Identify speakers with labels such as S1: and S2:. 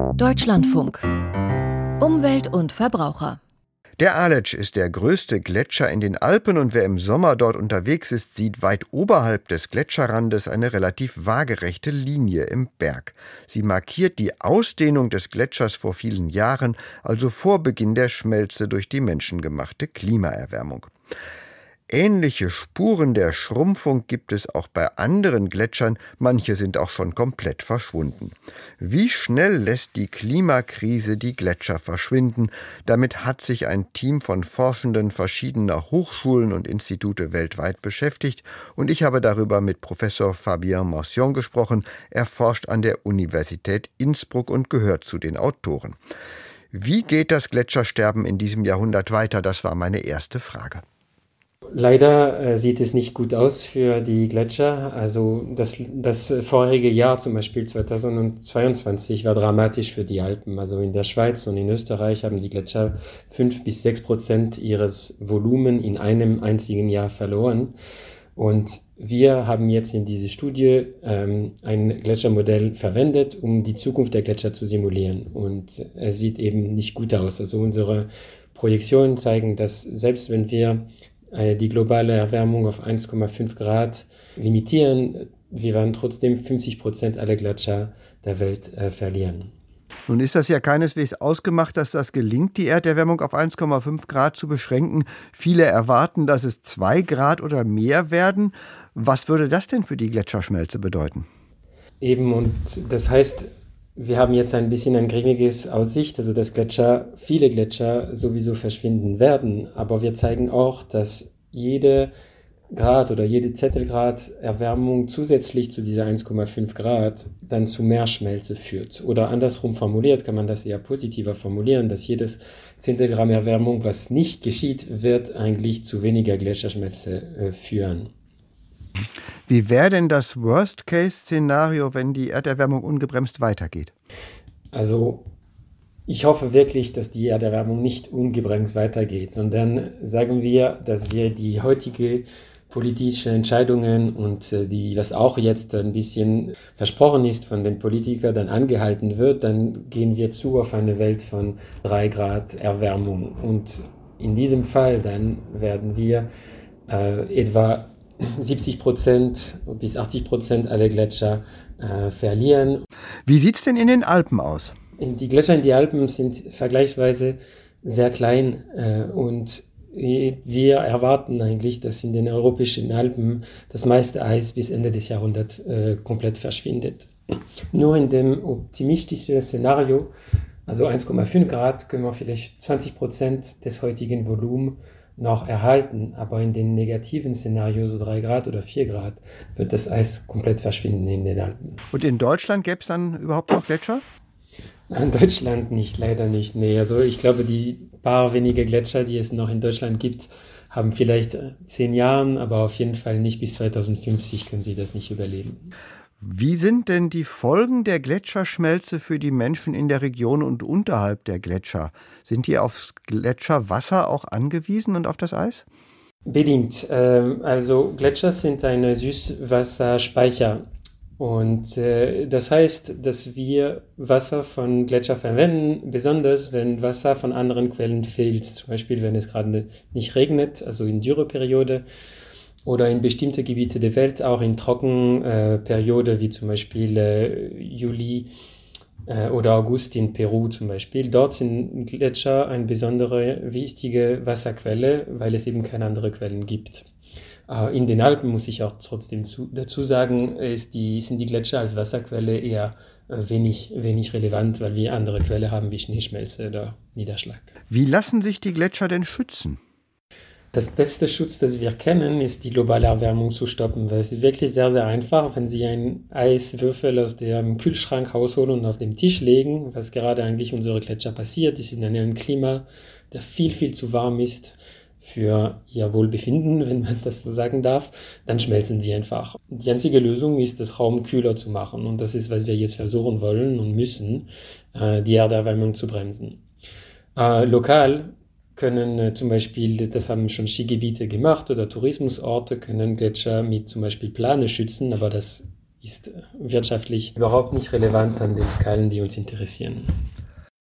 S1: Deutschlandfunk. Umwelt und Verbraucher.
S2: Der Aletsch ist der größte Gletscher in den Alpen und wer im Sommer dort unterwegs ist, sieht weit oberhalb des Gletscherrandes eine relativ waagerechte Linie im Berg. Sie markiert die Ausdehnung des Gletschers vor vielen Jahren, also vor Beginn der Schmelze durch die menschengemachte Klimaerwärmung. Ähnliche Spuren der Schrumpfung gibt es auch bei anderen Gletschern, manche sind auch schon komplett verschwunden. Wie schnell lässt die Klimakrise die Gletscher verschwinden? Damit hat sich ein Team von Forschenden verschiedener Hochschulen und Institute weltweit beschäftigt und ich habe darüber mit Professor Fabien Morsion gesprochen. Er forscht an der Universität Innsbruck und gehört zu den Autoren. Wie geht das Gletschersterben in diesem Jahrhundert weiter? Das war meine erste Frage.
S3: Leider äh, sieht es nicht gut aus für die Gletscher. Also das, das vorige Jahr, zum Beispiel 2022, war dramatisch für die Alpen. Also in der Schweiz und in Österreich haben die Gletscher fünf bis sechs Prozent ihres Volumen in einem einzigen Jahr verloren. Und wir haben jetzt in dieser Studie ähm, ein Gletschermodell verwendet, um die Zukunft der Gletscher zu simulieren. Und es sieht eben nicht gut aus. Also unsere Projektionen zeigen, dass selbst wenn wir die globale Erwärmung auf 1,5 Grad limitieren, wir werden trotzdem 50 Prozent aller Gletscher der Welt äh, verlieren.
S2: Nun ist das ja keineswegs ausgemacht, dass das gelingt, die Erderwärmung auf 1,5 Grad zu beschränken. Viele erwarten, dass es 2 Grad oder mehr werden. Was würde das denn für die Gletscherschmelze bedeuten?
S3: Eben, und das heißt, wir haben jetzt ein bisschen ein grimmiges Aussicht, also dass Gletscher, viele Gletscher sowieso verschwinden werden. Aber wir zeigen auch, dass jede Grad oder jede Zettelgrad Erwärmung zusätzlich zu dieser 1,5 Grad dann zu mehr Schmelze führt. Oder andersrum formuliert kann man das eher positiver formulieren, dass jedes Zehntelgramm Erwärmung, was nicht geschieht, wird eigentlich zu weniger Gletscherschmelze äh, führen.
S2: Wie wäre denn das Worst-Case-Szenario, wenn die Erderwärmung ungebremst weitergeht?
S3: Also ich hoffe wirklich, dass die Erderwärmung nicht ungebremst weitergeht, sondern sagen wir, dass wir die heutige politische Entscheidungen und äh, die, was auch jetzt ein bisschen versprochen ist von den Politikern, dann angehalten wird, dann gehen wir zu auf eine Welt von drei Grad Erwärmung. Und in diesem Fall dann werden wir äh, etwa 70 Prozent bis 80 Prozent aller Gletscher äh, verlieren.
S2: Wie sieht es denn in den Alpen aus?
S3: Die Gletscher in den Alpen sind vergleichsweise sehr klein äh, und wir erwarten eigentlich, dass in den europäischen Alpen das meiste Eis bis Ende des Jahrhunderts äh, komplett verschwindet. Nur in dem optimistischen Szenario, also 1,5 Grad, können wir vielleicht 20 Prozent des heutigen Volumens noch erhalten, aber in den negativen Szenarios, so drei Grad oder vier Grad, wird das Eis komplett verschwinden in den Alpen.
S2: Und in Deutschland gäbe es dann überhaupt noch Gletscher?
S3: In Deutschland nicht, leider nicht. Nee, also ich glaube, die paar wenige Gletscher, die es noch in Deutschland gibt, haben vielleicht zehn Jahre, aber auf jeden Fall nicht bis 2050 können sie das nicht überleben.
S2: Wie sind denn die Folgen der Gletscherschmelze für die Menschen in der Region und unterhalb der Gletscher? Sind die aufs Gletscherwasser auch angewiesen und auf das Eis?
S3: Bedingt. Ähm, also Gletscher sind ein Süßwasserspeicher. Und äh, das heißt, dass wir Wasser von Gletscher verwenden, besonders wenn Wasser von anderen Quellen fehlt. Zum Beispiel, wenn es gerade nicht regnet, also in Dürreperiode oder in bestimmte Gebiete der Welt, auch in Trockenperiode, äh, wie zum Beispiel äh, Juli äh, oder August in Peru zum Beispiel. Dort sind Gletscher eine besondere wichtige Wasserquelle, weil es eben keine anderen Quellen gibt. In den Alpen muss ich auch trotzdem zu, dazu sagen, die, sind die Gletscher als Wasserquelle eher wenig, wenig relevant, weil wir andere Quellen haben wie Schneeschmelze oder Niederschlag.
S2: Wie lassen sich die Gletscher denn schützen?
S3: Das beste Schutz, das wir kennen, ist die globale Erwärmung zu stoppen. Weil es ist wirklich sehr, sehr einfach, wenn Sie einen Eiswürfel aus dem Kühlschrank rausholen und auf den Tisch legen, was gerade eigentlich unsere Gletscher passiert. Sind in einem Klima, der viel, viel zu warm ist für ihr Wohlbefinden, wenn man das so sagen darf, dann schmelzen sie einfach. Die einzige Lösung ist, das Raum kühler zu machen. Und das ist, was wir jetzt versuchen wollen und müssen, äh, die Erderwärmung zu bremsen. Äh, lokal können äh, zum Beispiel, das haben schon Skigebiete gemacht oder Tourismusorte, können Gletscher mit zum Beispiel Plane schützen, aber das ist wirtschaftlich überhaupt nicht relevant an den Skalen, die uns interessieren.